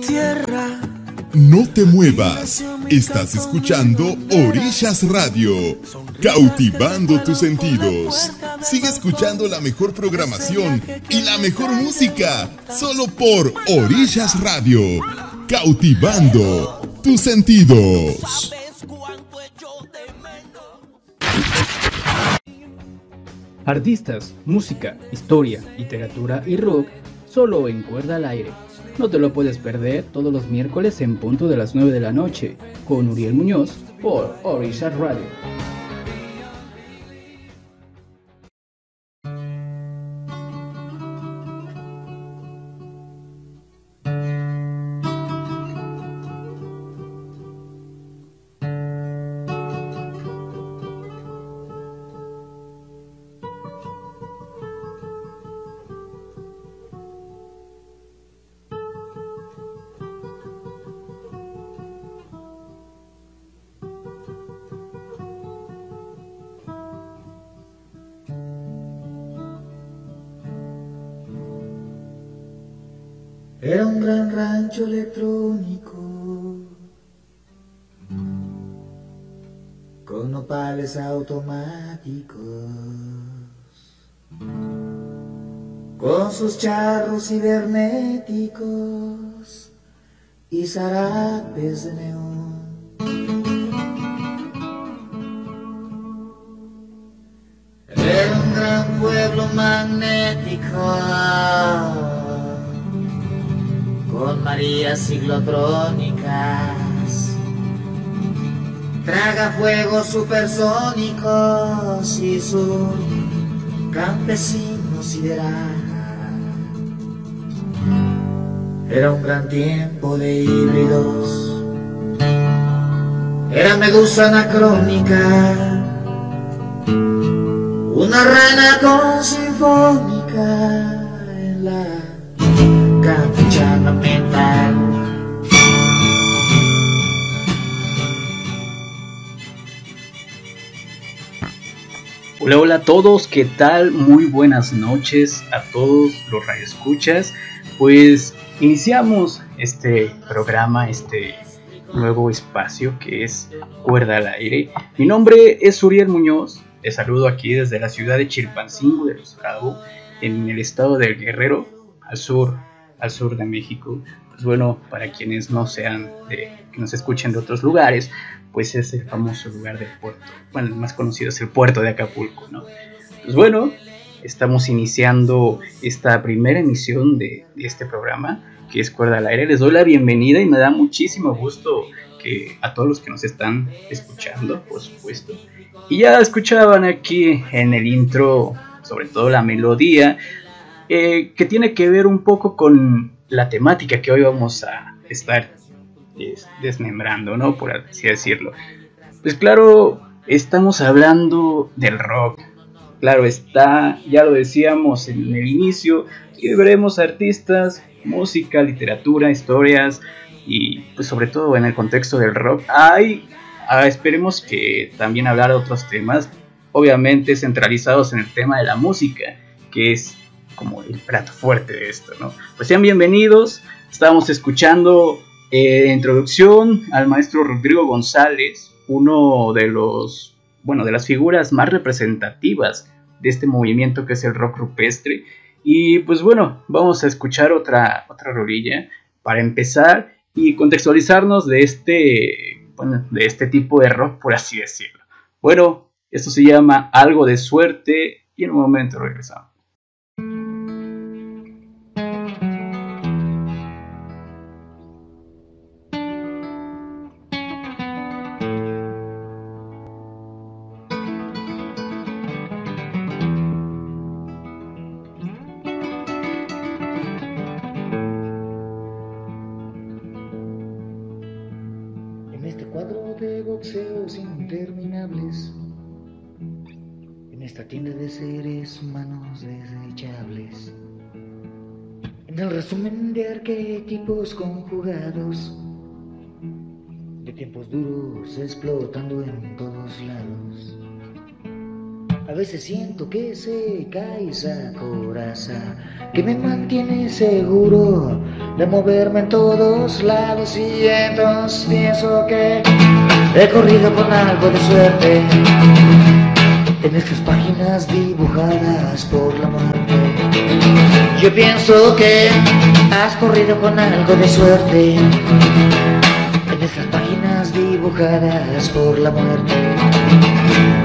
Tierra. No te muevas. Estás escuchando Orillas Radio, cautivando tus sentidos. Sigue escuchando la mejor programación y la mejor música, solo por Orillas Radio, cautivando tus sentidos. Artistas, música, historia, literatura y rock, solo en cuerda al aire. No te lo puedes perder todos los miércoles en punto de las 9 de la noche con Uriel Muñoz por Orisha Radio. Automáticos, con sus charros cibernéticos y zarapes de neón. Era un gran pueblo magnético. Con Marías ciclotrónicas, tragafuegos supersónicos y su campesino sideral. Era un gran tiempo de híbridos, era medusa anacrónica, una rana con sinfónica en la capuchana mental. Hola, hola a todos, ¿qué tal? Muy buenas noches a todos los radioescuchas. Pues iniciamos este programa, este nuevo espacio que es Cuerda al Aire. Mi nombre es Uriel Muñoz, te saludo aquí desde la ciudad de Chilpancingo de Los Cabos, en el estado del Guerrero, al sur, al sur de México. Pues bueno, para quienes no sean que nos escuchen de otros lugares, pues es el famoso lugar del puerto. Bueno, el más conocido es el puerto de Acapulco, ¿no? Pues bueno, estamos iniciando esta primera emisión de, este programa, que es Cuerda al Aire. Les doy la bienvenida y me da muchísimo gusto que a todos los que nos están escuchando, por supuesto. Y ya escuchaban aquí en el intro, sobre todo la melodía, eh, que tiene que ver un poco con la temática que hoy vamos a estar es, desmembrando, ¿no? Por así decirlo. Pues claro, estamos hablando del rock. Claro está, ya lo decíamos en el inicio, y veremos artistas, música, literatura, historias y pues sobre todo en el contexto del rock. Hay, ah, esperemos que también hablar de otros temas, obviamente centralizados en el tema de la música, que es como el plato fuerte de esto, ¿no? Pues sean bienvenidos, estábamos escuchando eh, introducción al maestro Rodrigo González, uno de los, bueno, de las figuras más representativas de este movimiento que es el rock rupestre. Y pues bueno, vamos a escuchar otra, otra rodilla para empezar y contextualizarnos de este, bueno, de este tipo de rock, por así decirlo. Bueno, esto se llama Algo de Suerte y en un momento regresamos. De tiempos duros explotando en todos lados. A veces siento que se cae esa coraza que me mantiene seguro de moverme en todos lados y entonces pienso que he corrido con algo de suerte en estas páginas dibujadas por la muerte. Yo pienso que has corrido con algo de suerte en estas páginas dibujadas por la muerte.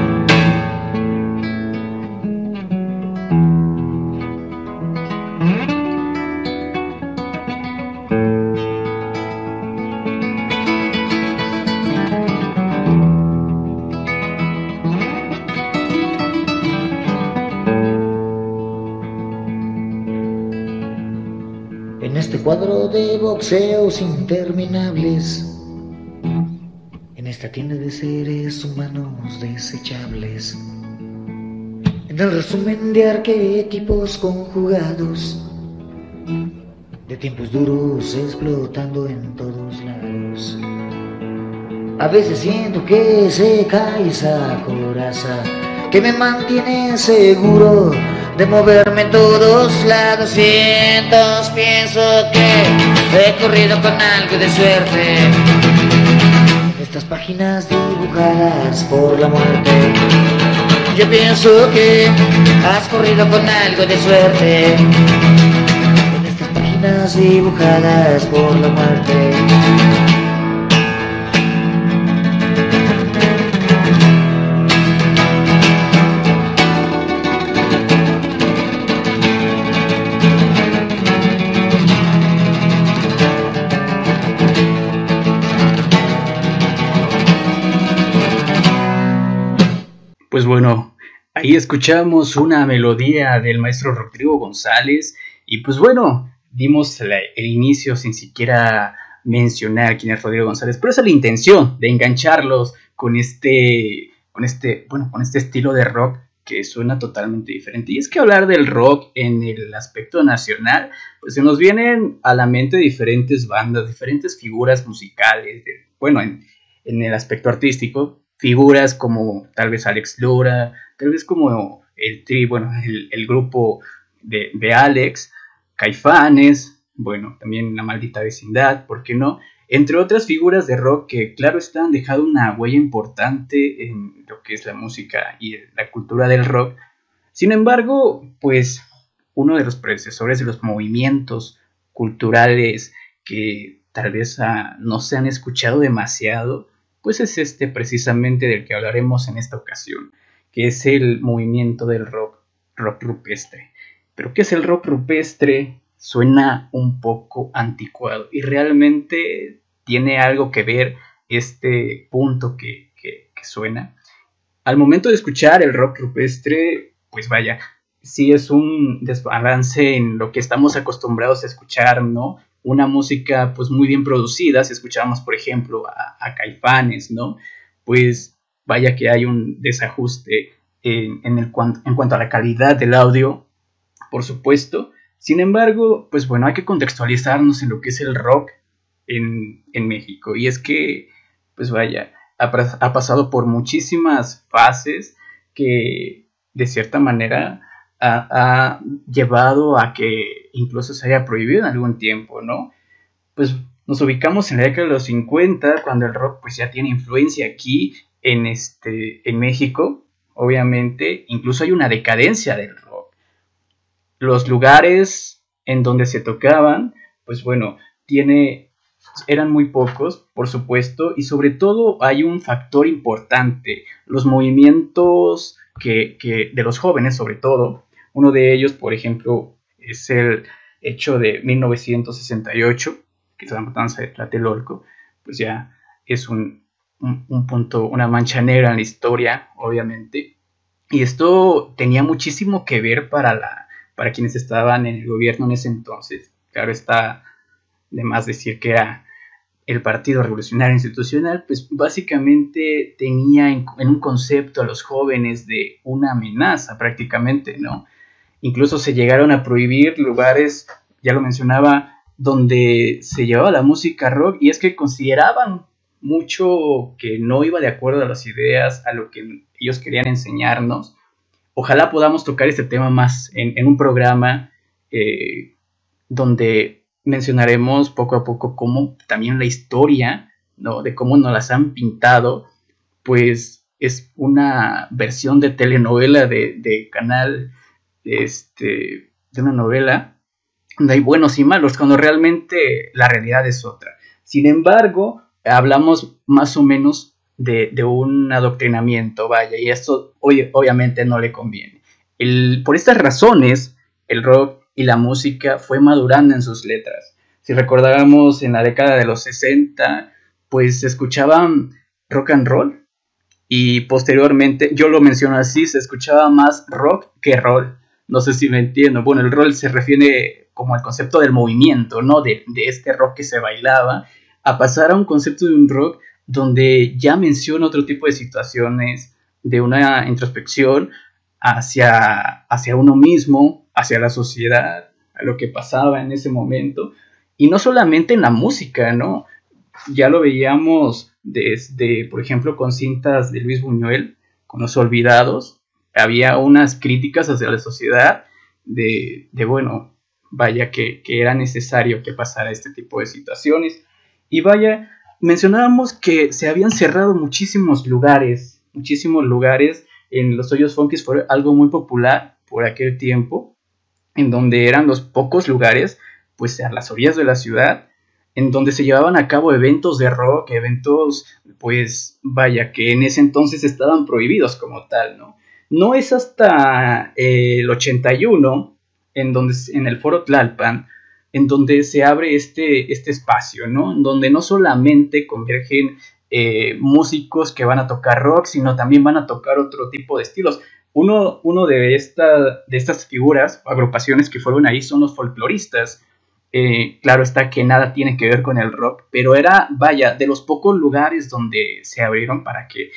De boxeos interminables. En esta tienda de seres humanos desechables. En el resumen de arquetipos conjugados. De tiempos duros explotando en todos lados. A veces siento que se cae esa coraza que me mantiene seguro de moverme en todos lados y entonces pienso que he corrido con algo de suerte. Estas páginas dibujadas por la muerte. Yo pienso que has corrido con algo de suerte. En estas páginas dibujadas por la muerte. Bueno, ahí escuchamos una melodía del maestro Rodrigo González y pues bueno, dimos el inicio sin siquiera mencionar quién es Rodrigo González, pero esa es la intención de engancharlos con este, con este, bueno, con este estilo de rock que suena totalmente diferente. Y es que hablar del rock en el aspecto nacional, pues se nos vienen a la mente diferentes bandas, diferentes figuras musicales, bueno, en, en el aspecto artístico, figuras como tal vez Alex Lora, tal vez como el tri, bueno, el, grupo de, de, Alex, Caifanes, bueno, también La Maldita Vecindad, ¿por qué no? Entre otras figuras de rock que, claro, están dejado una huella importante en lo que es la música y la cultura del rock. Sin embargo, pues uno de los predecesores de los movimientos culturales que tal vez ah, no se han escuchado demasiado, pues es este precisamente del que hablaremos en esta ocasión, que es el movimiento del rock, rock rupestre. Pero ¿qué es el rock rupestre? Suena un poco anticuado y realmente tiene algo que ver este punto que, que, suena. Al momento de escuchar el rock rupestre, pues vaya, sí es un desbalance en lo que estamos acostumbrados a escuchar, ¿no? Una música pues muy bien producida, si escuchamos por ejemplo a, Caifanes, ¿no? Pues vaya que hay un desajuste en, el, en cuanto a la calidad del audio, por supuesto. Sin embargo, pues bueno, hay que contextualizarnos en lo que es el rock en, México. Y es que, pues vaya, ha, ha pasado por muchísimas fases que de cierta manera ha, llevado a que incluso se haya prohibido en algún tiempo, ¿no? Pues nos ubicamos en la década de los 50, cuando el rock pues ya tiene influencia aquí en, este, en México, obviamente, incluso hay una decadencia del rock. Los lugares en donde se tocaban, pues bueno, tiene, eran muy pocos, por supuesto, y sobre todo hay un factor importante, los mayamientos que, que, de los jóvenes sobre todo, uno de ellos, por ejemplo, es el hecho de 1968, que es la matanza de Tlatelolco, pues ya es un, punto, una mancha negra en la historia, obviamente. Y esto tenía muchísimo que ver para, la, para quienes estaban en el gobierno en ese entonces. Claro está de más decir que era el Partido Revolucionario Institucional, pues básicamente tenía en, un concepto a los jóvenes de una amenaza prácticamente, ¿no? Incluso se llegaron a prohibir lugares, ya lo mencionaba, donde se llevaba la música rock y es que consideraban mucho que no iba de acuerdo a las ideas, a lo que ellos querían enseñarnos. ojalá podamos tocar este tema más en, un programa eh, donde mencionaremos poco a poco cómo también la historia, ¿no? De cómo nos las han pintado, pues es una versión de telenovela de, canal, este, de una novela, donde hay buenos y malos, cuando realmente la realidad es otra. Sin embargo, hablamos más o menos de, un adoctrinamiento, vaya, y esto obviamente no le conviene. por estas razones, el rock y la música fue madurando en sus letras. Si recordábamos en la década de los 60, pues se escuchaban rock and roll y posteriormente, yo lo menciono así, se escuchaba más rock que roll. No sé si me entiendo. Bueno, el roll se refiere como al concepto del movimiento, ¿no? De, de este rock que se bailaba, a pasar a un concepto de un rock donde ya menciona otro tipo de situaciones, de una introspección hacia, hacia uno mismo, hacia la sociedad, a lo que pasaba en ese momento. Y no solamente en la música, ¿no? Ya lo veíamos desde, por ejemplo, con cintas de Luis Buñuel, con Los Olvidados, había unas críticas hacia la sociedad de, de bueno, vaya que, que, era necesario que pasara este tipo de situaciones. Y vaya, mencionábamos que se habían cerrado muchísimos lugares, muchísimos lugares en los hoyos funkis fue algo muy popular por aquel tiempo, en donde eran los pocos lugares, pues a las orillas de la ciudad, en donde se llevaban a cabo eventos de rock, eventos, pues vaya, que en ese entonces estaban prohibidos como tal, ¿no? No es hasta eh, el 81, en donde en el foro Tlalpan, en donde se abre este, este espacio, ¿no? En donde no solamente convergen eh, músicos que van a tocar rock, sino también van a tocar otro tipo de estilos. Uno, uno de, de estas figuras, agrupaciones que fueron ahí, son los folcloristas. Eh, claro está que nada tiene que ver con el rock, pero era, vaya, de los pocos lugares donde se abrieron para que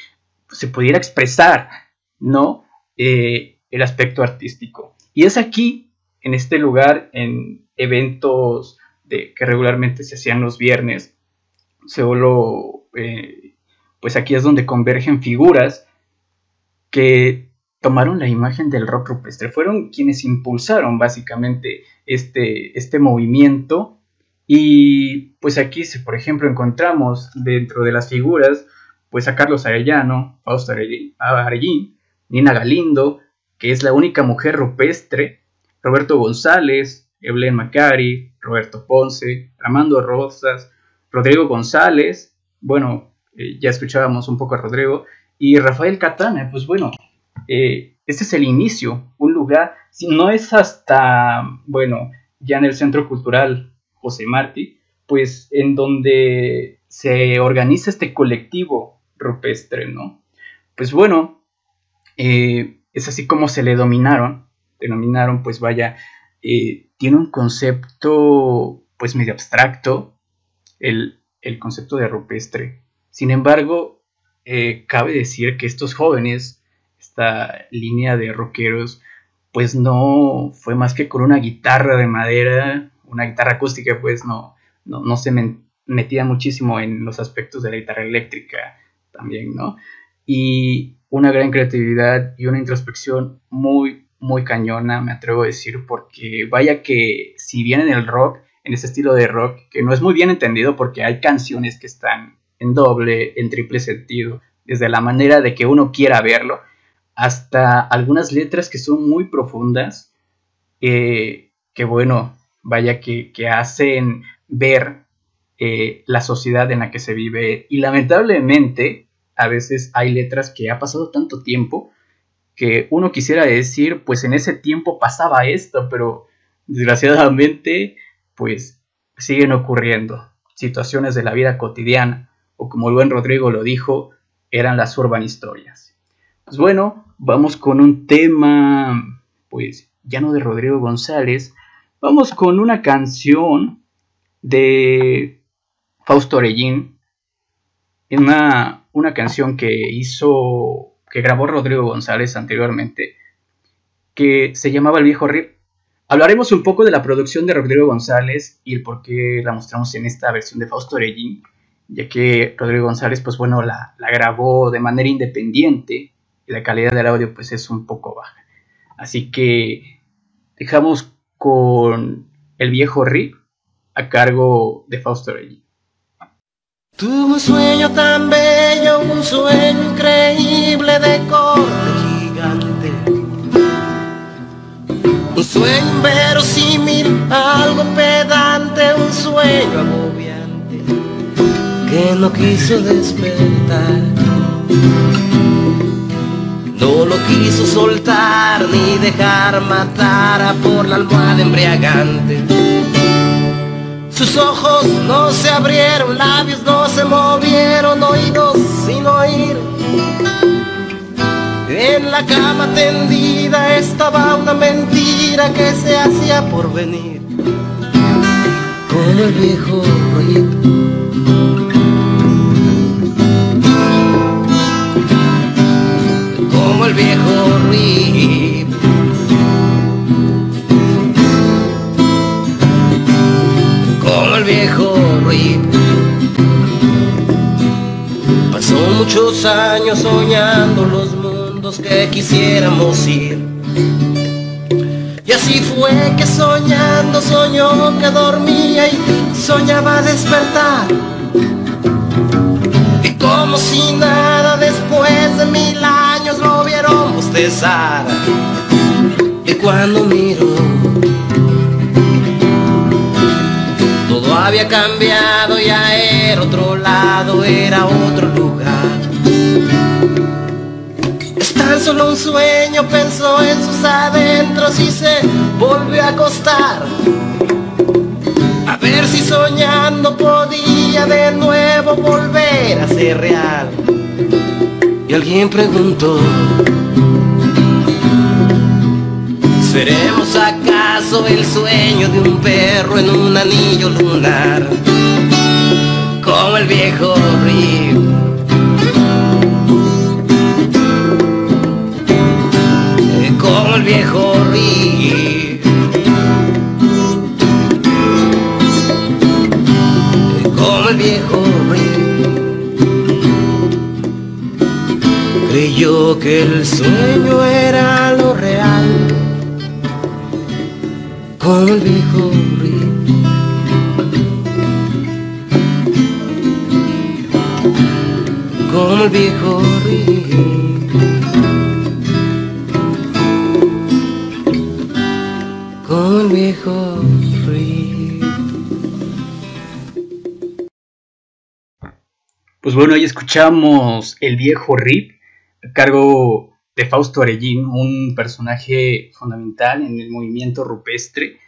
se pudiera expresar, ¿no? Eh, el aspecto artístico. Y es aquí, en este lugar, en eventos de, que regularmente se hacían los viernes, solo, eh, pues aquí es donde convergen figuras que tomaron la imagen del rock rupestre, fueron quienes impulsaron básicamente este, este movimiento y pues aquí, por ejemplo, encontramos dentro de las figuras pues a Carlos Arellano, Fausto Arellín, Nina Galindo, que es la única mujer rupestre, Roberto González, Evelyn Macari, Roberto Ponce, Armando Rosas, Rodrigo González, bueno, eh, ya escuchábamos un poco a Rodrigo, y Rafael Catana, pues bueno, eh, este es el inicio, un lugar, si no es hasta, bueno, ya en el Centro Cultural José Martí, pues en donde se organiza este colectivo rupestre, ¿no? Pues bueno, eh, es así como se le dominaron, denominaron, pues vaya, tiene un concepto pues medio abstracto, el, concepto de rupestre. Sin embargo, eh, cabe decir que estos jóvenes, esta línea de rockeros, pues no fue más que con una guitarra de madera, una guitarra acústica, pues no, no, se metía muchísimo en los aspectos de la guitarra eléctrica también, ¿no? Y una gran creatividad y una introspección muy, muy cañona, me atrevo a decir, porque vaya que si bien en el rock en ese estilo de rock que no es muy bien entendido porque hay canciones que están en doble, en triple sentido, desde la manera de que uno quiera verlo, hasta algunas letras que son muy profundas, eh, que bueno, vaya que, hacen ver eh, la sociedad en la que se vive. Y lamentablemente, a veces hay letras que ha pasado tanto tiempo que uno quisiera decir, pues en ese tiempo pasaba esto, pero desgraciadamente pues siguen ocurriendo situaciones de la vida cotidiana, o como el buen Rodrigo lo dijo, eran las urban historias. Pues bueno, vamos con un tema, pues ya no de Rodrigo González, vamos con una canción de Fausto Orellín, una, una canción que hizo, que grabó Rodrigo González anteriormente, que se llamaba El viejo Rip Hablaremos un poco de la producción de Rodrigo González y el por qué la mostramos en esta versión de Fausto Orellín, ya que Rodrigo González, pues bueno, la, grabó de manera independiente y la calidad del audio pues es un poco baja. Así que dejamos con el viejo Rip a cargo de Fausto Rey. Tuve un sueño tan bello, un sueño increíble de corte gigante. Un sueño inverosímil, algo pedante, un sueño agobiante que no quiso despertar. No lo quiso soltar ni dejar matar por la almohada embriagante. Sus ojos no se abrieron, labios no se movieron, oídos sin oír. En la cama tendida estaba una mentira que se hacía por venir. Con el viejo el viejo Rip. El viejo Rip. Pasó muchos años soñando los mundos que quisiéramos ir. Y así fue que soñando soñó que dormía y soñaba despertar. Y como si nada después de mil años lo vieron bostezar. Y cuando miro, había cambiado, ya era otro lado, era otro lugar. Es tan solo un sueño, pensó en sus adentros y se volvió a acostar. A ver si soñando podía de nuevo volver a ser real. Y alguien preguntó, ¿seremos acaso el sueño de un perro en un anillo lunar? Como el viejo Rip. Como el viejo Rip. Como el viejo creyó que el sueño era lo real, con el viejo Rip. Con el viejo Rip. Con el viejo Rip. Pues bueno, ahí escuchamos El viejo Rip a cargo de Fausto Arellín, un personaje fundamental en el movimiento rupestre,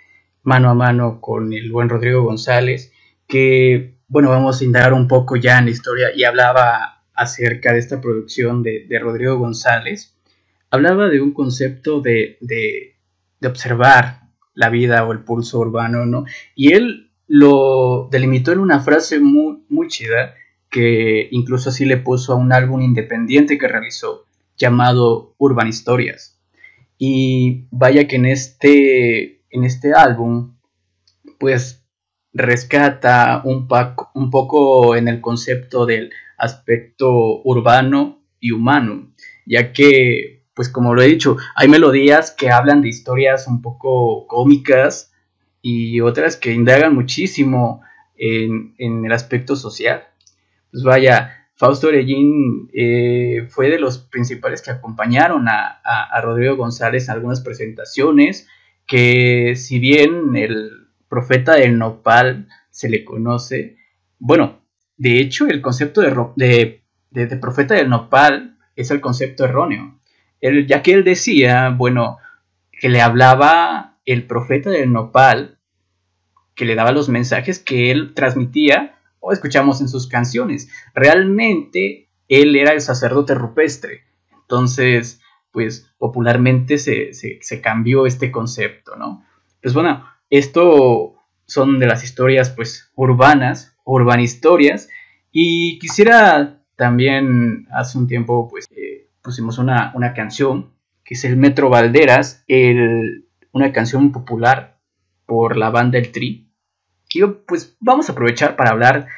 mano a mano con el buen Rodrigo González, que, bueno, vamos a indagar un poco ya en la historia y hablaba acerca de esta producción de, de Rodrigo González. Hablaba de un concepto de, de, de observar la vida o el pulso urbano, ¿no? Y él lo delimitó en una frase muy, muy chida, que incluso así le puso a un álbum independiente que realizó llamado Urban Historias. Y vaya que en este, en este álbum, pues rescata un, un poco en el concepto del aspecto urbano y humano, ya que, pues como lo he dicho, hay melodías que hablan de historias un poco cómicas y otras que indagan muchísimo en, en el aspecto social pues vaya, Fausto Orellín eh, fue de los principales que acompañaron a, a, Rodrigo González en algunas presentaciones, que si bien el profeta del nopal se le conoce, bueno, de hecho el concepto de, de, de, profeta del nopal es el concepto erróneo, él, ya que él decía, bueno, que le hablaba el profeta del nopal, que le daba los mensajes que él transmitía o escuchamos en sus canciones. Realmente él era el sacerdote rupestre. Entonces, pues popularmente se, cambió este concepto, ¿no? Pues bueno, esto son de las historias pues urbanas, urbanistorias, y quisiera también hace un tiempo pues eh, pusimos una, una, canción que es el Metro Valderas, una canción popular por la banda El Tri, pues vamos a aprovechar para hablar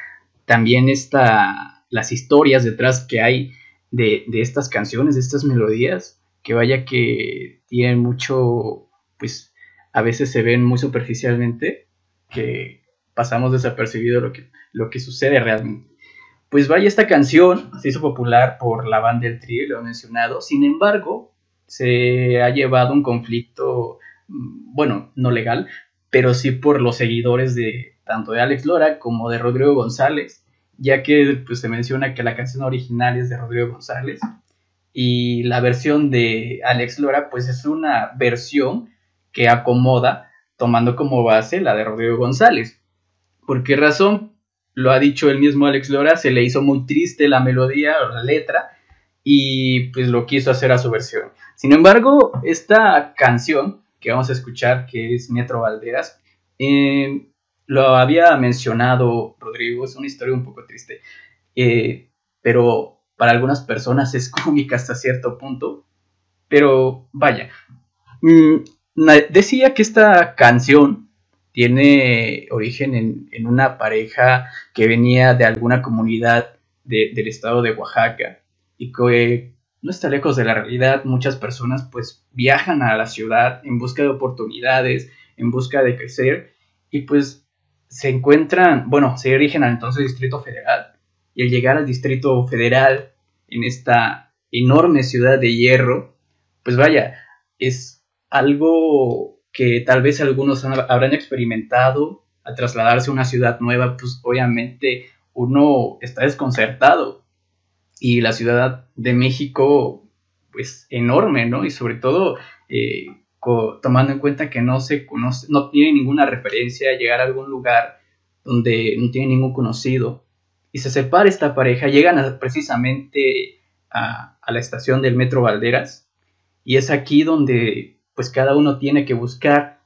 también esta, las historias detrás que hay de, estas canciones, de estas melodías, que vaya que tienen mucho, pues a veces se ven muy superficialmente, que pasamos desapercibido lo que, lo que sucede realmente. Pues vaya, esta canción se hizo popular por la banda del Tri, lo he mencionado, sin embargo, se ha llevado un conflicto, mm, bueno, no legal, pero sí por los seguidores de tanto de Alex Lora como de Rodrigo González, ya que pues, se menciona que la canción original es de Rodrigo González y la versión de Alex Lora pues es una versión que acomoda tomando como base la de Rodrigo González. ¿Por qué razón? Lo ha dicho el mismo Alex Lora, se le hizo muy triste la melodía o la letra y pues lo quiso hacer a su versión. Sin embargo, esta canción que vamos a escuchar, que es Metro Valderas, eh, lo había mencionado Rodrigo, es una historia un poco triste, eh, pero para algunas personas es cómica hasta cierto punto. Pero vaya, mm, decía que esta canción tiene origen en, una pareja que venía de alguna comunidad del estado de Oaxaca y que no está lejos de la realidad. Muchas personas pues viajan a la ciudad en busca de oportunidades, en busca de crecer y pues se encuentran, bueno, se dirigen al entonces Distrito Federal y al llegar al Distrito Federal en esta enorme ciudad de hierro, pues vaya, es algo que tal vez algunos habrán experimentado al trasladarse a una ciudad nueva, pues obviamente uno está desconcertado y la Ciudad de México, pues enorme, ¿no? Y sobre todo eh, tomando en cuenta que no se conoce, no tiene ninguna referencia a llegar a algún lugar donde no tiene ningún conocido. Y se separa esta pareja, llegan precisamente a, la estación del Metro Valderas. Y es aquí donde pues cada uno tiene que buscar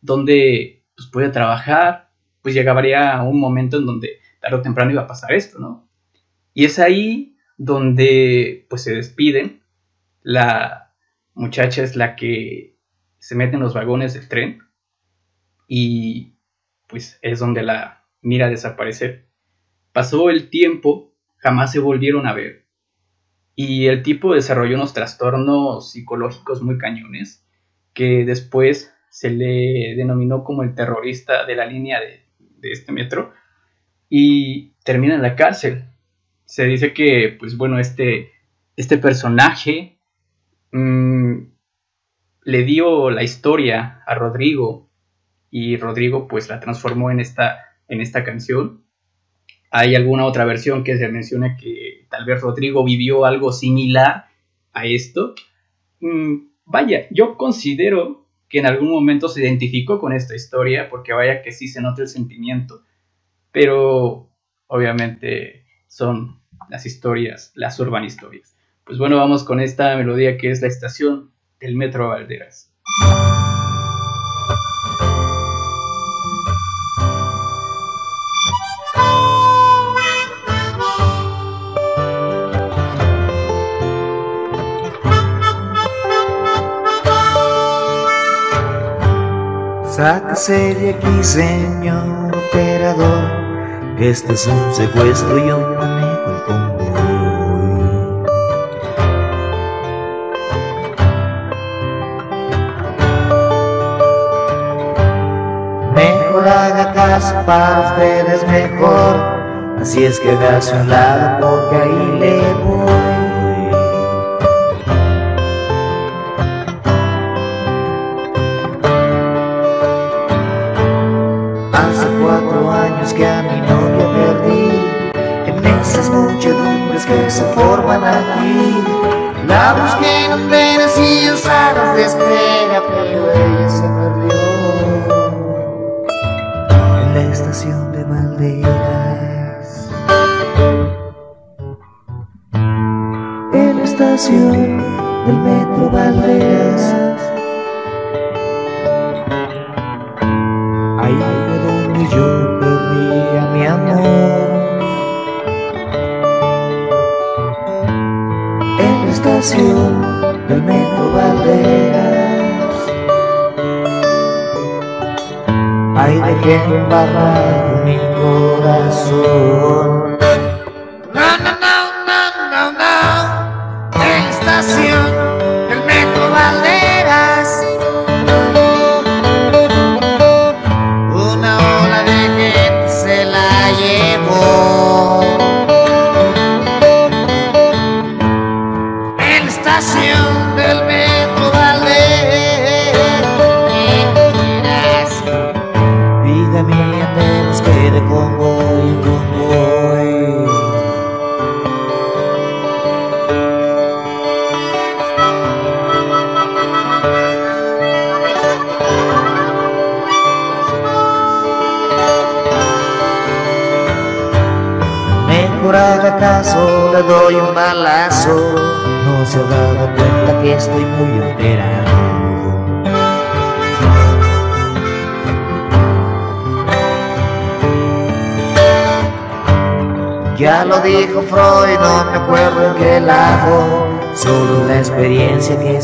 dónde pues, puede trabajar. Pues llegaría un momento en donde tarde o temprano iba a pasar esto, ¿no? Y es ahí donde pues se despiden. La muchacha es la que se mete en los vagones del tren y pues es donde la mira desaparecer. Pasó el tiempo, jamás se volvieron a ver y el tipo desarrolló unos trastornos psicológicos muy cañones que después se le denominó como el terrorista de la línea de, este metro y termina en la cárcel. Se dice que, pues bueno, este, este personaje mm, le dio la historia a Rodrigo y Rodrigo pues la transformó en esta, en esta canción. Hay alguna otra versión que se menciona que tal vez Rodrigo vivió algo similar a esto. Mm, vaya, yo considero que en algún momento se identificó con esta historia porque vaya que sí se nota el sentimiento, pero obviamente son las historias, las urban historias. Pues bueno, vamos con esta melodía que es la estación el Metro Valderas. De aquí, señor este es un secuestro y un manejo el haga caso para ustedes mejor. Así es que hágase un lado porque ahí le voy. Forman aquí. La busqué en andenes y en salas de estación del metro Valdés. Vida mía, te busqué de convoy en convoy. Me cura acaso le doy un balazo se ha dado cuenta que estoy muy operado. Ya lo dijo Freud, no me acuerdo en qué lado, solo la experiencia que he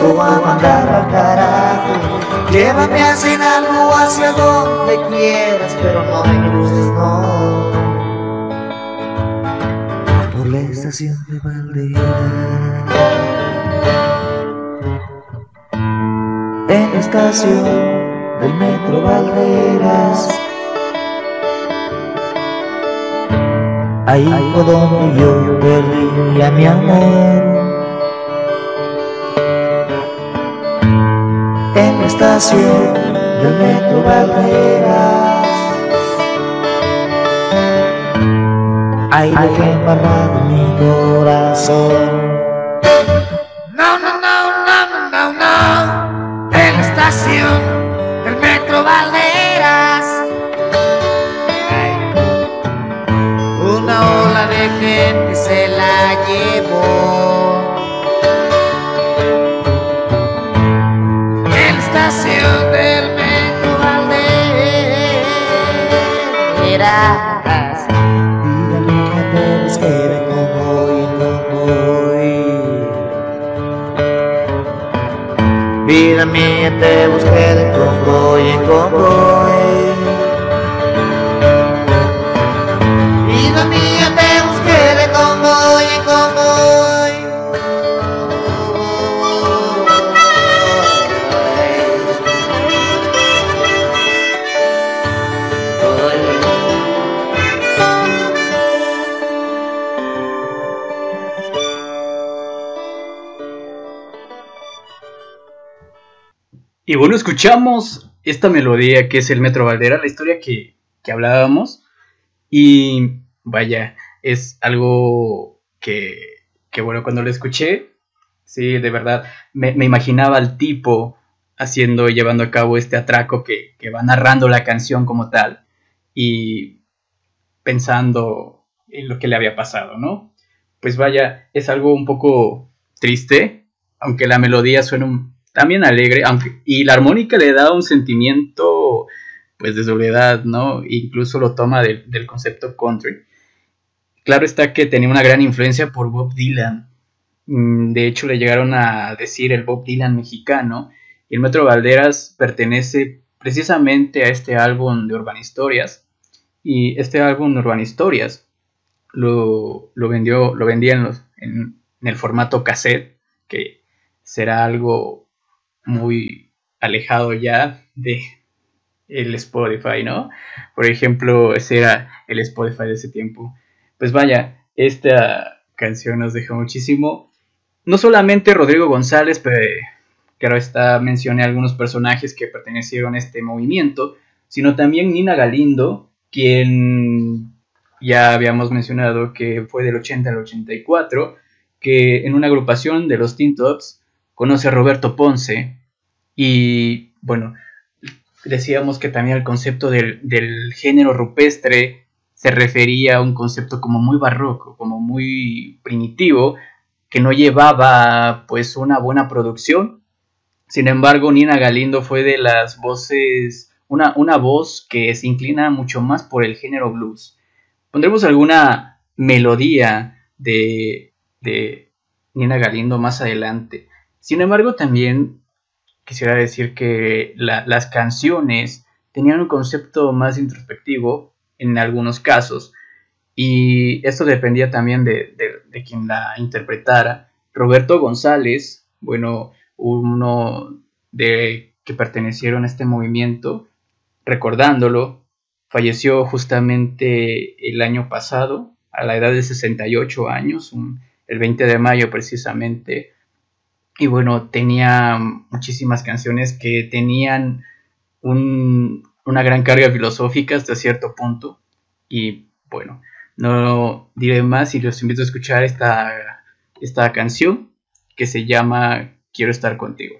dispuesto a mandar al carajo. Llévame hacia algo, hacia donde quieras, pero no me cruces, no. Por la estación de Valderas. En la estación del metro Valderas. Ahí fue donde yo perdí a mi amor. Estación del metro Valderas. Ahí dejé embarrado mi corazón. Valderas. Dígame que te busqué como voy, como voy. Vida mía, te busqué de convoy en convoy. Y bueno, escuchamos esta melodía que es el Metro Valdera, la historia que, que hablábamos. Y vaya, es algo que, que, bueno, cuando lo escuché, sí, de verdad, me, imaginaba al tipo haciendo y llevando a cabo este atraco que, que va narrando la canción como tal y pensando en lo que le había pasado, ¿no? Pues vaya, es algo un poco triste, aunque la melodía suena un, también alegre, aunque, y la armónica le da un sentimiento pues de soledad, ¿no? Incluso lo toma de, del concepto country. Claro está que tenía una gran influencia por Bob Dylan. Mm, De hecho, le llegaron a decir el Bob Dylan mexicano. Y el Metro Valderas pertenece precisamente a este álbum de Urban Historias. Y este álbum de Urban Historias lo, lo vendió, lo vendía en, los, en, en el formato cassette, que será algo muy alejado ya de el Spotify, ¿no? Por ejemplo, ese era el Spotify de ese tiempo. Pues vaya, esta canción nos dejó muchísimo. No solamente Rodrigo González, pero claro está, mencioné algunos personajes que pertenecieron a este movimiento, sino también Nina Galindo, quien ya habíamos mencionado que fue del 80 al 84, que en una agrupación de los Teen Tops conoce a Roberto Ponce y bueno, decíamos que también el concepto del, del, género rupestre se refería a un concepto como muy barroco, como muy primitivo, que no llevaba pues una buena producción. Sin embargo, Nina Galindo fue de las voces, una, una voz que se inclina mucho más por el género blues. Pondremos alguna melodía de, de Nina Galindo más adelante. Sin embargo, también quisiera decir que la, las canciones tenían un concepto más introspectivo en algunos casos y esto dependía también de, de, quien la interpretara. Roberto González, bueno, uno de que pertenecieron a este movimiento, recordándolo, falleció justamente el año pasado, a la edad de 68 años, el 20 de mayo precisamente, y bueno, tenía muchísimas canciones que tenían un, una gran carga filosófica hasta cierto punto. Y bueno, no diré más y los invito a escuchar esta, esta canción que se llama Quiero estar contigo.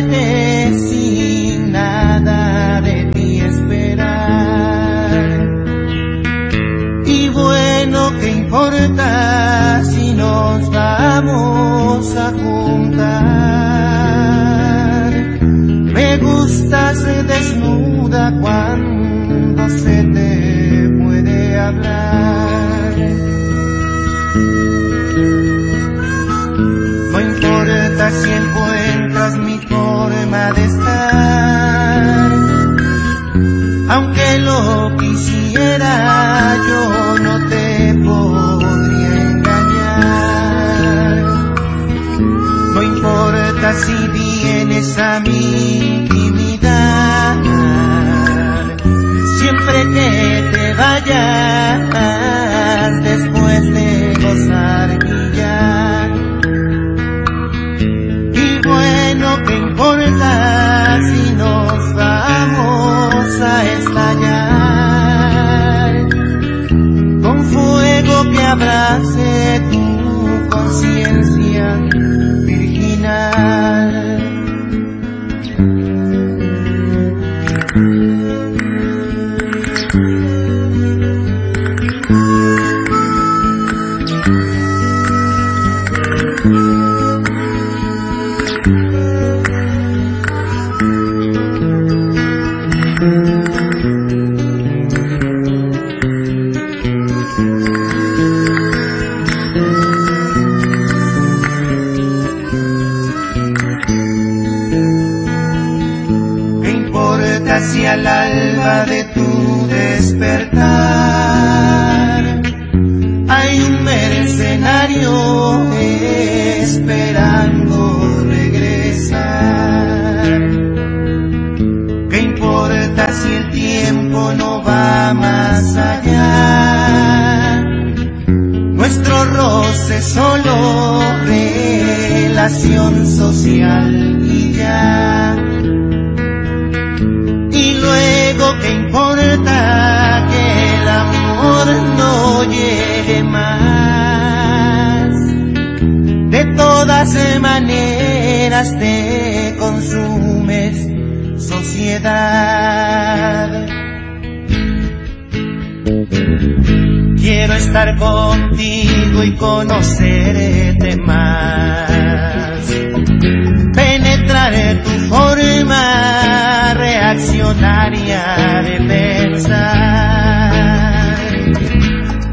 sin nada de ti esperar. Y bueno, ¿qué importa si nos vamos a juntar? Me gustas desnuda cuando se te puede hablar. No importa si el poema de estar. Aunque lo quisiera, yo no te podría engañar. No importa si vienes a mi intimidad, siempre que te vayas después de gozar mi ya. Y bueno, que conscience. hay un mercenario esperando regresar. ¿Qué importa si el tiempo no va más allá? Nuestro roce solo relación social y ya. Y luego que De todas maneras te consumes, sociedad. Quiero estar contigo y conocerte más. Penetraré tu forma reaccionaria de pensar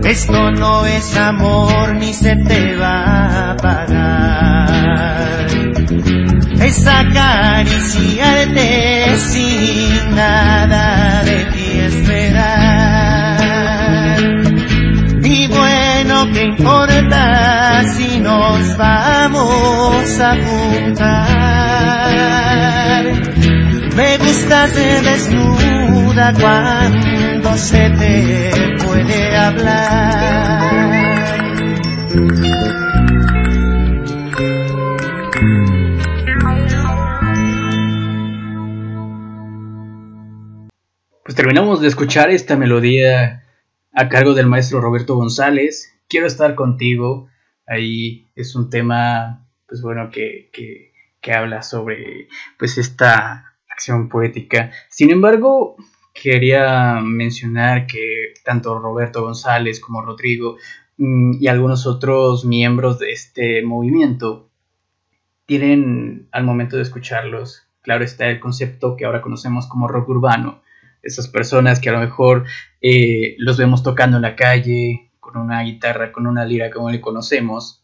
esto no es amor ni se te va a apagar. Es acariciarte sin nada de ti esperar. Y bueno, ¿qué importa si nos vamos a juntar? Me gustas desnuda cuando se te hablar. Pues terminamos de escuchar esta melodía a cargo del maestro Roberto González. Quiero estar contigo. Ahí es un tema, pues bueno, que, que, que habla sobre pues esta acción poética. Sin embargo, quería mencionar que tanto Roberto González como Rodrigo mm, y algunos otros miembros de este movimiento tienen al momento de escucharlos, claro está el concepto que ahora conocemos como rock urbano, esas personas que a lo mejor eh, los vemos tocando en la calle con una guitarra, con una lira como le conocemos,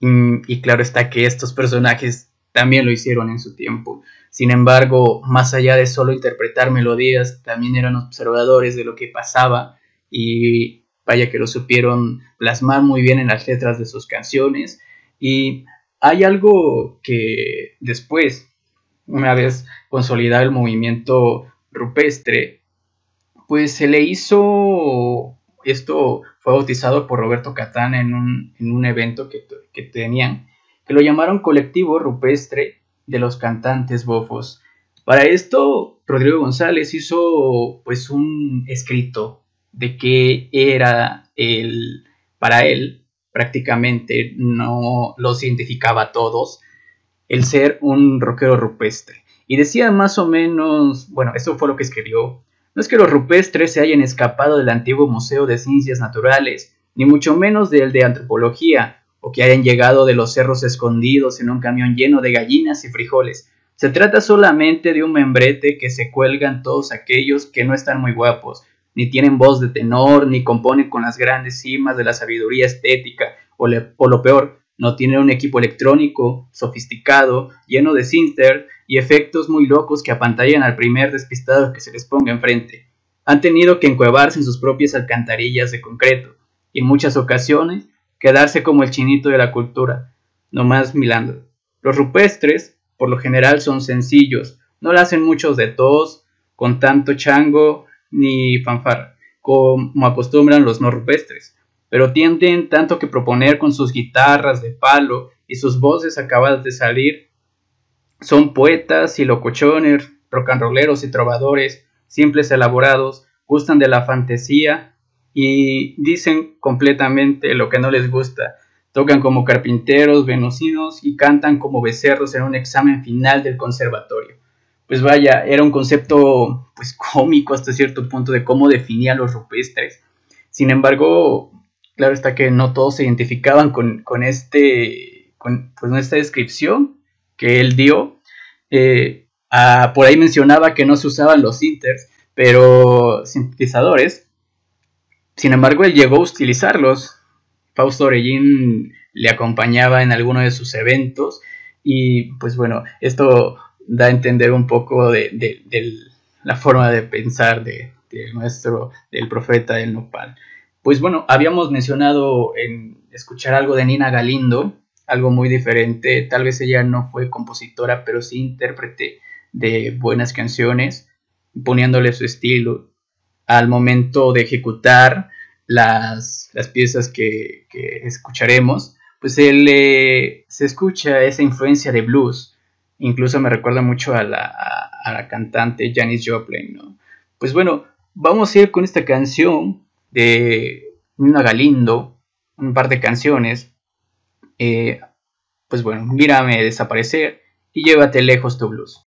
mm, y claro está que estos personajes también lo hicieron en su tiempo. Sin embargo, más allá de solo interpretar melodías, también eran observadores de lo que pasaba y vaya que lo supieron plasmar muy bien en las letras de sus canciones. Y hay algo que después, una vez consolidado el movimiento rupestre, pues se le hizo, esto fue bautizado por Roberto Catán en un, evento que, que tenían, que lo llamaron Colectivo Rupestre de los Cantantes Bofos. Para esto, Rodrigo González hizo pues un escrito de que era el, para él, prácticamente no los identificaba a todos, el ser un rockero rupestre. Y decía más o menos, bueno, eso fue lo que escribió, no es que los rupestres se hayan escapado del antiguo Museo de Ciencias Naturales, ni mucho menos del de Antropología, o que hayan llegado de los cerros escondidos en un camión lleno de gallinas y frijoles. Se trata solamente de un membrete que se cuelgan todos aquellos que no están muy guapos, ni tienen voz de tenor, ni componen con las grandes cimas de la sabiduría estética, o, lo peor, no tienen un equipo electrónico sofisticado, lleno de sinter y efectos muy locos que apantallan al primer despistado que se les ponga enfrente. Han tenido que encuevarse en sus propias alcantarillas de concreto, y en muchas ocasiones quedarse como el chinito de la cultura, nomás milando. Los rupestres, por lo general, son sencillos, no le hacen muchos de todos, con tanto chango ni fanfarra, como acostumbran los no rupestres, pero tienden tanto que proponer con sus guitarras de palo y sus voces acabadas de salir. Son poetas y locochones, rocanroleros y trovadores, simples elaborados, gustan de la fantasía y dicen completamente lo que no les gusta. Tocan como carpinteros venusinos y cantan como becerros en un examen final del conservatorio. Pues vaya, era un concepto pues cómico hasta cierto punto de cómo definía los rupestres. Sin embargo, claro está que no todos se identificaban con, este, con, pues, esta descripción que él dio. Eh, ah, por ahí mencionaba que no se usaban los inters, pero sintetizadores, sin embargo, él llegó a utilizarlos. Fausto Orellín le acompañaba en alguno de sus eventos y pues bueno, esto da a entender un poco de, la forma de pensar de, nuestro, del profeta del nopal. Pues bueno, habíamos mencionado en escuchar algo de Nina Galindo, algo muy diferente, tal vez ella no fue compositora, pero sí intérprete de buenas canciones, poniéndole su estilo, al momento de ejecutar las, piezas que, escucharemos, pues él se escucha esa influencia de blues. Incluso me recuerda mucho a la, cantante Janis Joplin, ¿no? Pues bueno, vamos a ir con esta canción de Nina Galindo, un par de canciones. Eh, pues bueno, mírame desaparecer y llévate lejos tu blues.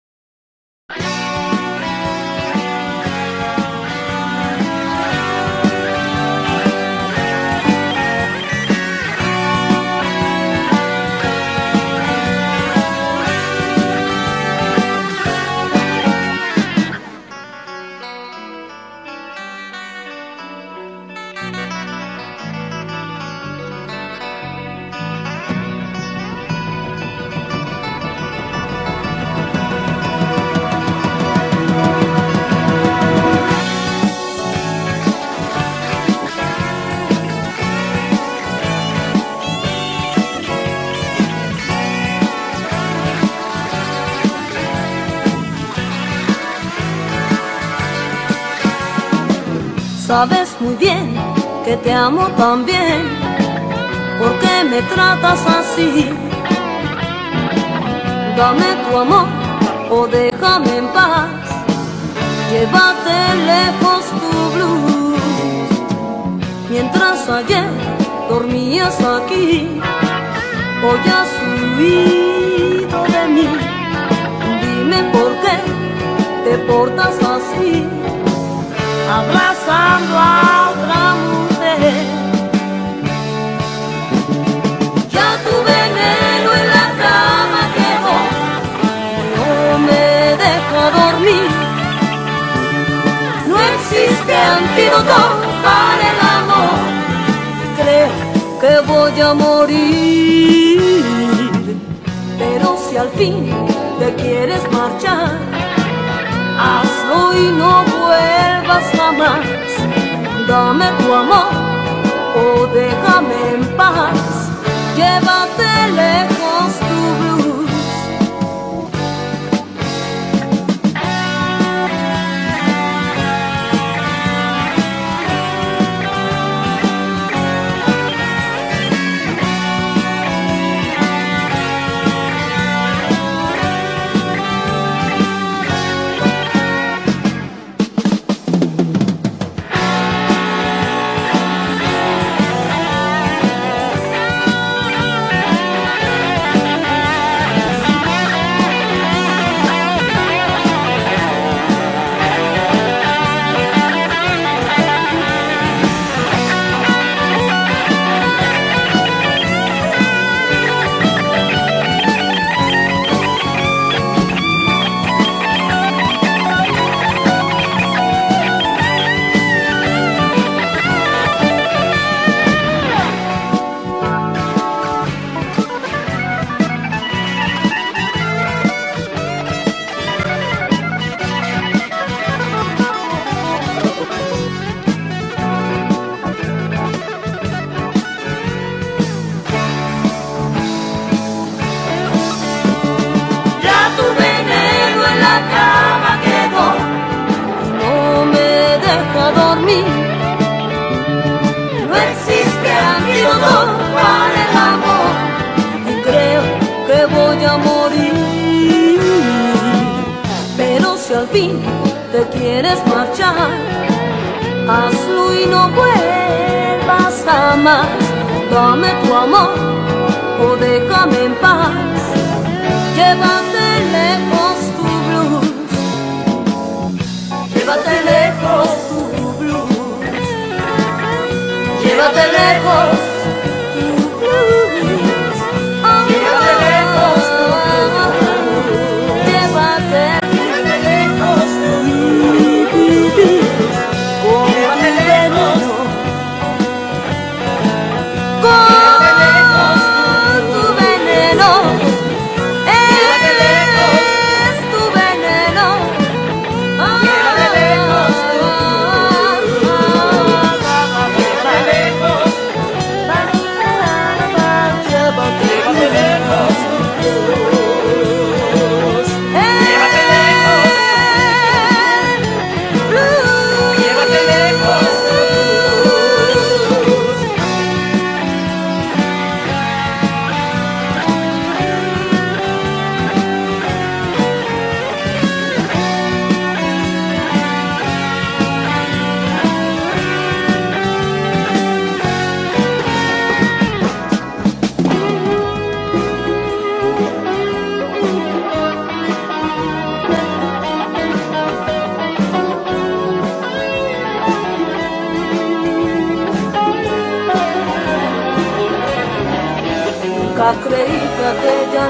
Sabes muy bien que te amo también, ¿por qué me tratas así? Dame tu amor o déjame en paz, llévate lejos tu blues. Mientras ayer dormías aquí, hoy has huido de mí. Dime por qué te portas así abrazando a otra mujer. Yo tu veneno en la cama quedó, no me deja dormir. No existe antídoto para el amor, creo que voy a morir. Pero si al fin te quieres marchar, hazlo y no vuelvas jamás. Dame tu amor o déjame en paz. Llévate lejos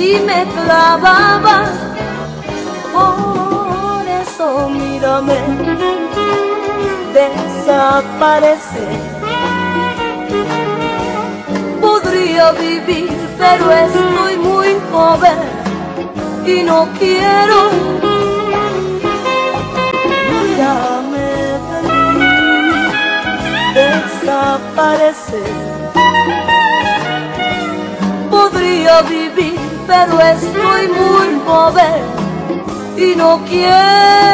si me clavaba. Por eso mírame desaparecer. Podría vivir pero estoy muy joven y no quiero ya me desaparecer. Podría vivir, pero estoy muy joven y no quiero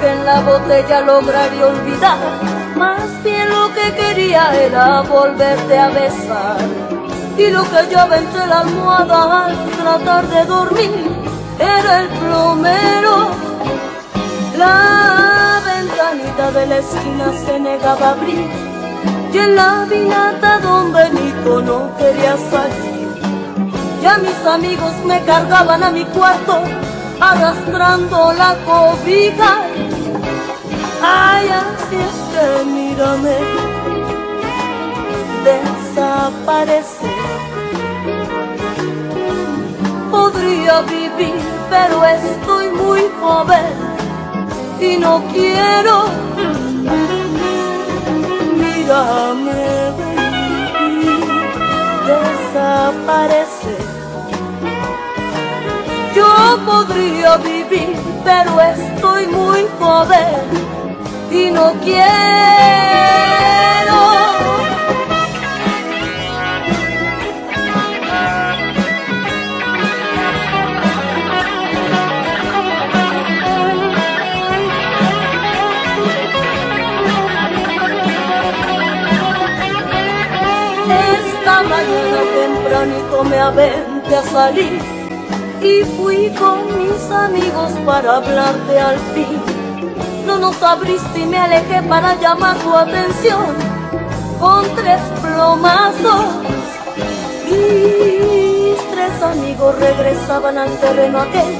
que en la botella lograría olvidar. Que quería era volverte a besar. Y lo que yo entre la almohada al tratar de dormir era el plomero. La ventanita de la esquina se negaba a abrir y en la vinata don Benito no quería salir. Ya mis amigos me cargaban a mi cuarto arrastrando la cobija. Ay, así es que mírame desaparecer. Podría vivir, pero estoy muy joven y no quiero. Mírame desaparecer. Yo podría vivir, pero estoy muy joven y no quiero. Me aventé a salir y fui con mis amigos para hablarte al fin. No nos abriste y me alejé para llamar tu atención con tres plomazos. Mis tres amigos regresaban al terreno aquel,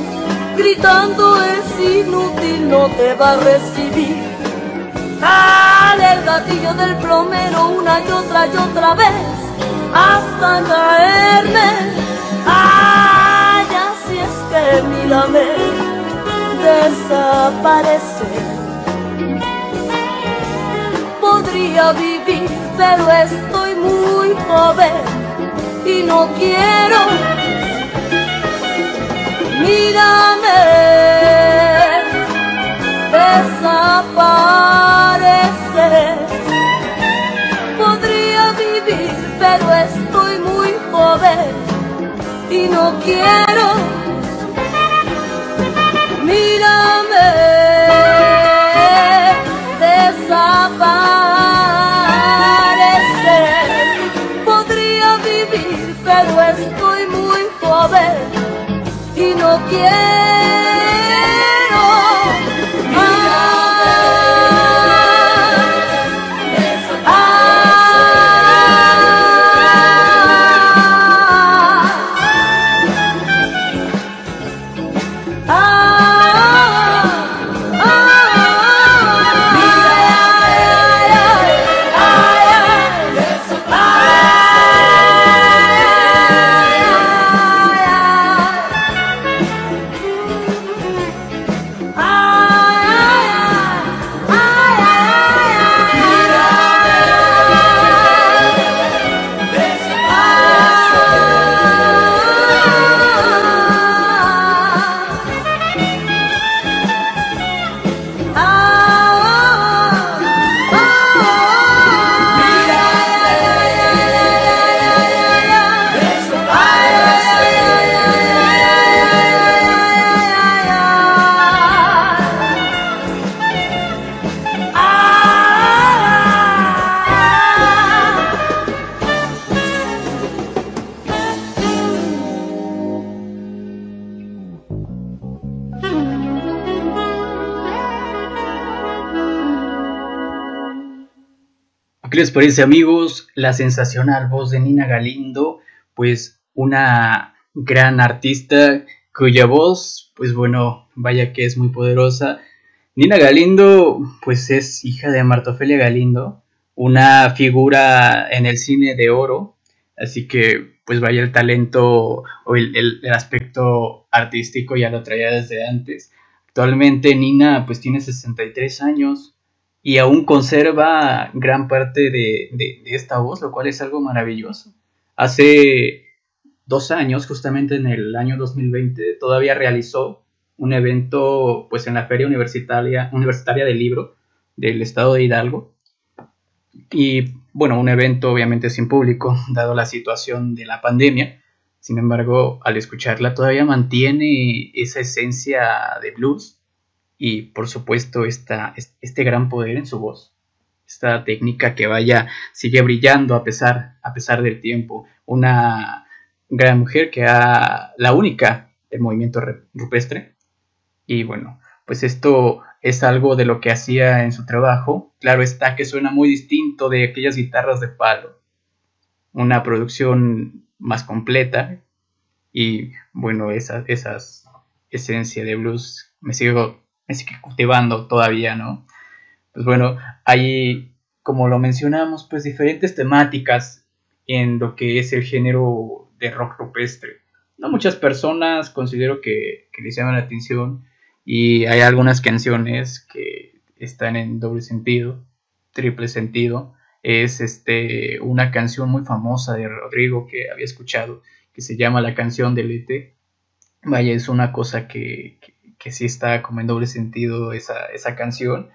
gritando es inútil, no te va a recibir. Dale el gatillo del plomero una y otra y otra vez, hasta caerme. mírame desaparecer. Podría vivir, pero estoy muy joven y no quiero. Mírame desaparecer. Y no quiero amigos? La sensacional voz de Nina Galindo, pues una gran artista cuya voz, pues bueno, vaya que es muy poderosa. Nina Galindo, pues es hija de Marta Ofelia Galindo, una figura en el cine de oro, así que pues vaya el talento o el, el aspecto artístico ya lo traía desde antes. Actualmente Nina pues tiene 63 años, y aún conserva gran parte de, esta voz, lo cual es algo maravilloso. Hace dos años, justamente en el año 2020, todavía realizó un evento pues en la Feria Universitaria, Universitaria del Libro del Estado de Hidalgo. Y bueno, un evento obviamente sin público, dado la situación de la pandemia. Sin embargo, al escucharla todavía mantiene esa esencia de blues y por supuesto esta, este gran poder en su voz. esta técnica que vaya, sigue brillando a pesar, a pesar del tiempo. Una gran mujer que ha, la única del movimiento rupestre. Y bueno, pues esto es algo de lo que hacía en su trabajo. Claro está que suena muy distinto de aquellas guitarras de palo. Una producción más completa y bueno, esa, esas esencia de blues me sigo, me sigue cultivando todavía, ¿no? Pues bueno, hay, como lo mencionamos, pues diferentes temáticas en lo que es el género de rock rupestre. No muchas personas considero que, que les llaman la atención y hay algunas canciones que están en doble sentido, triple sentido. Es este, una canción muy famosa de Rodrigo que había escuchado, que se llama La canción del ET. Vaya, es una cosa que, que, sí está como en doble sentido esa, esa canción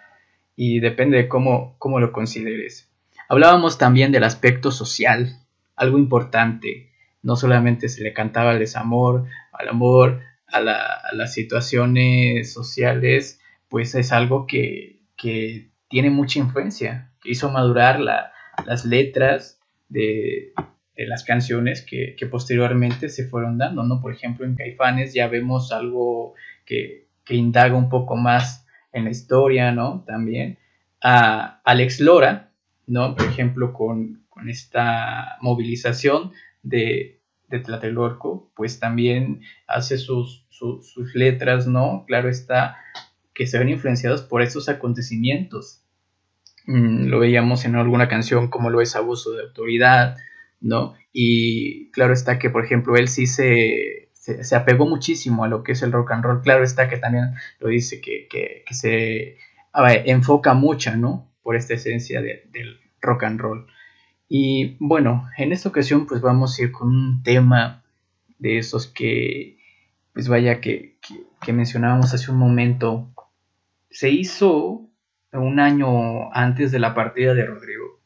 y depende de cómo, cómo lo consideres. Hablábamos también del aspecto social, algo importante. No solamente se le cantaba el desamor, al amor, a, las situaciones sociales, pues es algo que, tiene mucha influencia, que hizo madurar las letras de, las canciones que, posteriormente se fueron dando, ¿no? Por ejemplo, en Caifanes ya vemos algo que, indaga un poco más en la historia, ¿no? También a Alex Lora, ¿no? Por ejemplo, con, esta movilización de, de Tlatelolco, pues también hace sus, letras, ¿no? Claro está que se ven influenciados por esos acontecimientos. Mm, lo veíamos en alguna canción como lo es abuso de autoridad, ¿no? Y claro está que, por ejemplo, él sí se, se, apegó muchísimo a lo que es el rock and roll. Claro está que también lo dice que, que, se enfoca mucho, ¿no? Por esta esencia del rock and roll. Y bueno, en esta ocasión pues vamos a ir con un tema de esos que, pues vaya, que, que, mencionábamos hace un momento. Se hizo un año antes de la partida de Rodrigo.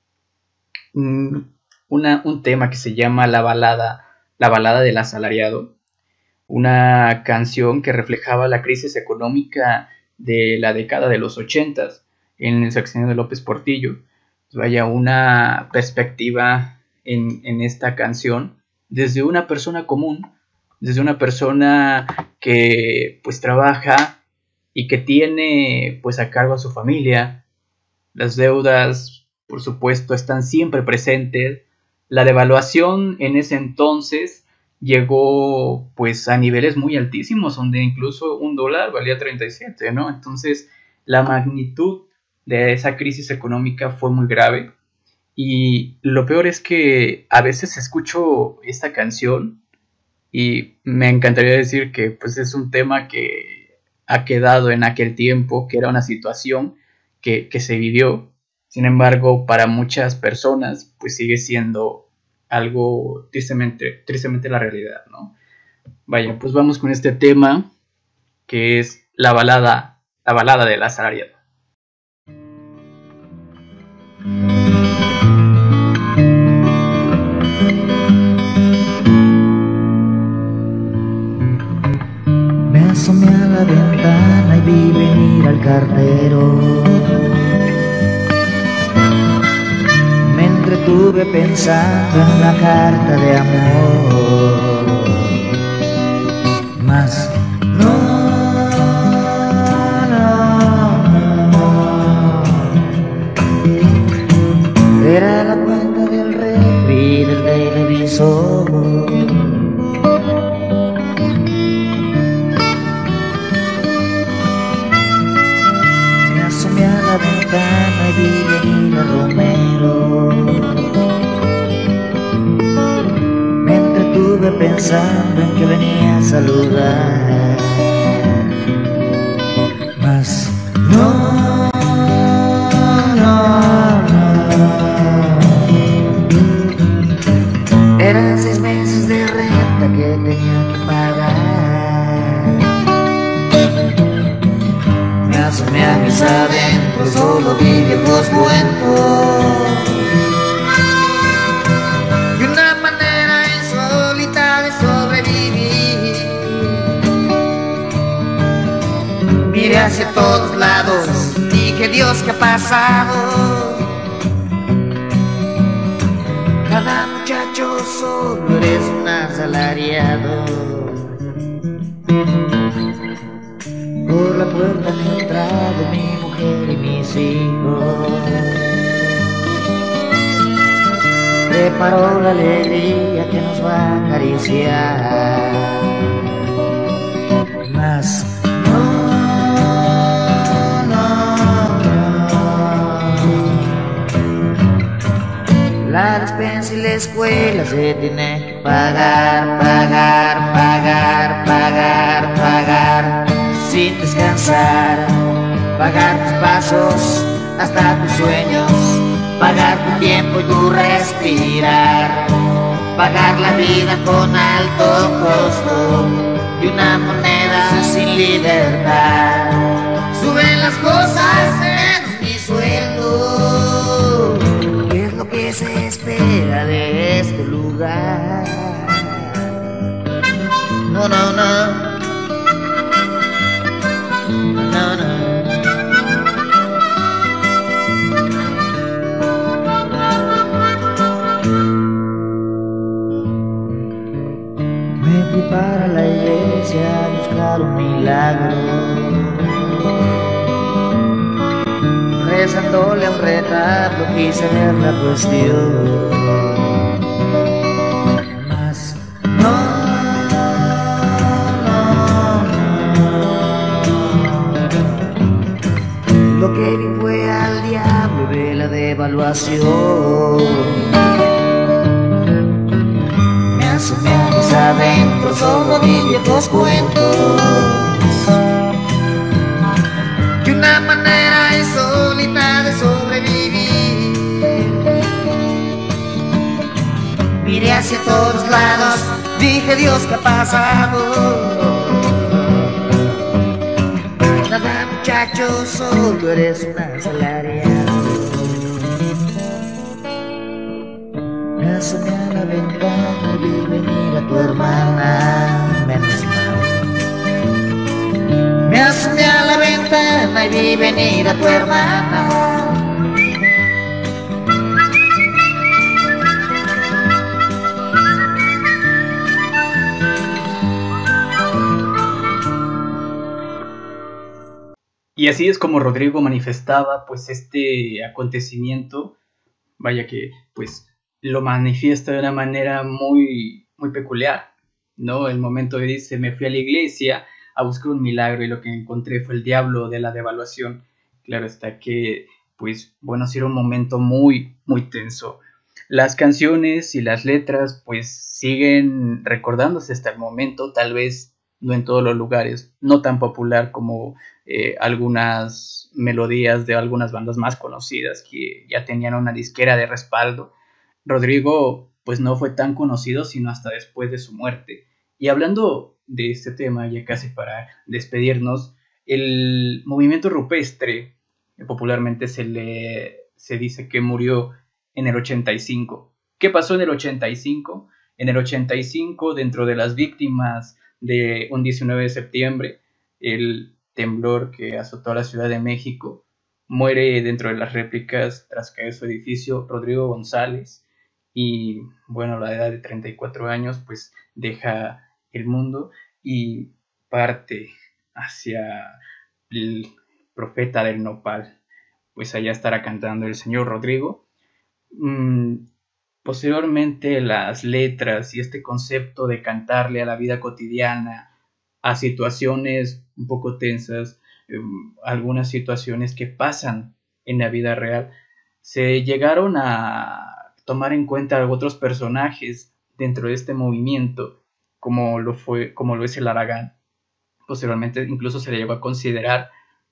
Una, un tema que se llama La balada, la balada del asalariado. Una canción que reflejaba la crisis económica de la década de los ochentas en el sexenio de López Portillo vaya una perspectiva en, esta canción desde una persona común, desde una persona que pues trabaja y que tiene pues a cargo a su familia. Las deudas, por supuesto, están siempre presentes. La devaluación en ese entonces llegó pues a niveles muy altísimos, donde incluso un dólar valía 37, ¿no? Entonces la magnitud de esa crisis económica fue muy grave. Y lo peor es que a veces escucho esta canción y me encantaría decir que pues es un tema que ha quedado en aquel tiempo, que era una situación que, se vivió. Sin embargo, para muchas personas pues sigue siendo algo tristemente, tristemente la realidad, ¿no? Vaya, pues vamos con este tema que es la balada, la balada de la asalariado. Me asomé a la ventana y vi venir al cartero. Entretuve pensando en una carta de amor. La cuenta pensando en que venía a saludar. Mas no Eran seis meses de renta que tenía que pagar. Me asomé a mis adentros, solo vi viejos cuentos. hacia todos lados. Dije Dios, ¿qué ha pasado? Cada muchacho solo es un asalariado. Por la puerta han entrado mi mujer y mis hijos preparó la alegría que nos va a acariciar. La despensa y la escuela se tiene que pagar, pagar, pagar, pagar, pagar, sin descansar. Pagar tus pasos hasta tus sueños, pagar tu tiempo y tu respirar. Pagar la vida con alto costo y una moneda sin libertad. Suben las cosas menos No, no, no. No. Me fui para la iglesia a buscar un milagro rezándole un retrato quise ver la cuestión. Me asomé a mis adentros, solo vi viejos cuentos. De una manera insólita de sobrevivir. Miré hacia todos lados, dije Dios, ¿qué ha pasado? Nada muchacho, solo eres una asalariado. Me asomé a la ventana y vi venir a tu hermana, menos mal. Me asomé a la ventana y vi venir a tu hermana. Y así es como Rodrigo manifestaba pues este acontecimiento, vaya que pues lo manifiesta de una manera muy muy peculiar, ¿no? El momento que dice, me fui a la iglesia a buscar un milagro y lo que encontré fue el diablo de la devaluación. Claro está que pues bueno, sí era un momento muy muy tenso. Las canciones y las letras pues siguen recordándose hasta el momento, tal vez no en todos los lugares, no tan popular como eh, algunas melodías de algunas bandas más conocidas que ya tenían una disquera de respaldo. Rodrigo pues no fue tan conocido sino hasta después de su muerte. Y hablando de este tema, ya casi para despedirnos, el movimiento rupestre popularmente se le se dice que murió en el 85. ¿Qué pasó en el 85? En el 85, dentro de las víctimas de un 19 de septiembre, el temblor que azotó a la Ciudad de México, muere dentro de las réplicas tras caer su edificio Rodrigo González y bueno, a la edad de 34 años pues deja el mundo y parte hacia el profeta del nopal, pues allá estará cantando el señor Rodrigo. Mm, posteriormente las letras y este concepto de cantarle a la vida cotidiana, a situaciones un poco tensas, eh, algunas situaciones que pasan en la vida real, se llegaron a tomar en cuenta otros personajes dentro de este movimiento, como lo fue, como lo es el Aragán. Posteriormente incluso se le llegó a considerar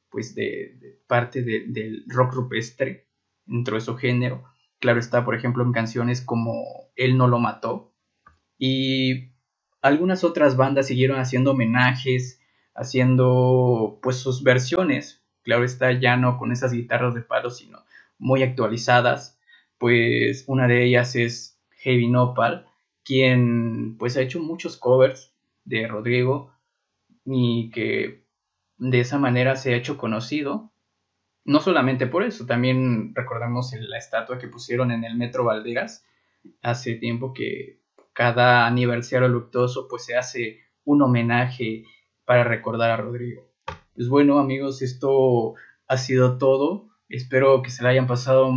pues de, parte de, del rock rupestre dentro de su género. Claro está, por ejemplo, en canciones como Él no lo mató. Y algunas otras bandas siguieron haciendo homenajes, haciendo pues sus versiones. Claro está, ya no con esas guitarras de palo, sino muy actualizadas. Pues una de ellas es Heavy Nopal, quien pues ha hecho muchos covers de Rodrigo y que de esa manera se ha hecho conocido. No solamente por eso, también recordamos la estatua que pusieron en el Metro Valderas hace tiempo que cada aniversario luctuoso pues se hace un homenaje para recordar a Rodrigo. Pues bueno amigos, esto ha sido todo. Espero que se la hayan pasado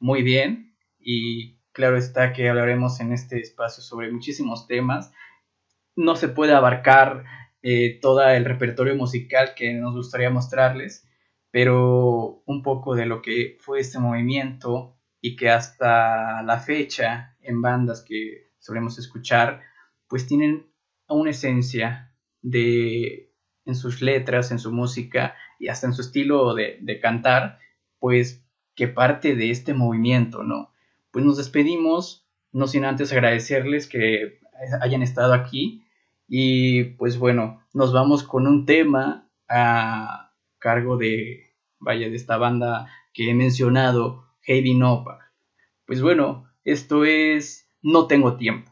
muy bien y claro está que hablaremos en este espacio sobre muchísimos temas. No se puede abarcar eh, todo el repertorio musical que nos gustaría mostrarles, pero un poco de lo que fue este movimiento y que hasta la fecha en bandas que solemos escuchar, pues tienen una esencia de en sus letras, en su música y hasta en su estilo de, de cantar, pues que parte de este movimiento, ¿no? Pues nos despedimos, no sin antes agradecerles que hayan estado aquí y pues bueno, nos vamos con un tema a cargo de vaya, de esta banda que he mencionado, Heavy Nopa. Pues bueno, esto es No tengo tiempo.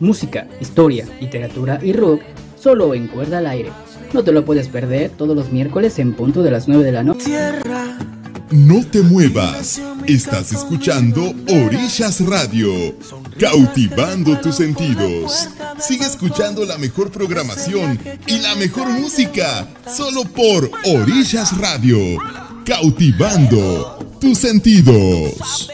Música, historia, literatura y rock, solo en Cuerda al Aire. No te lo puedes perder todos los miércoles en punto de las 9 de la noche. No te muevas. Estás escuchando Orillas Radio, cautivando tus sentidos. Sigue escuchando la mejor programación y la mejor música, solo por Orillas Radio, cautivando tus sentidos.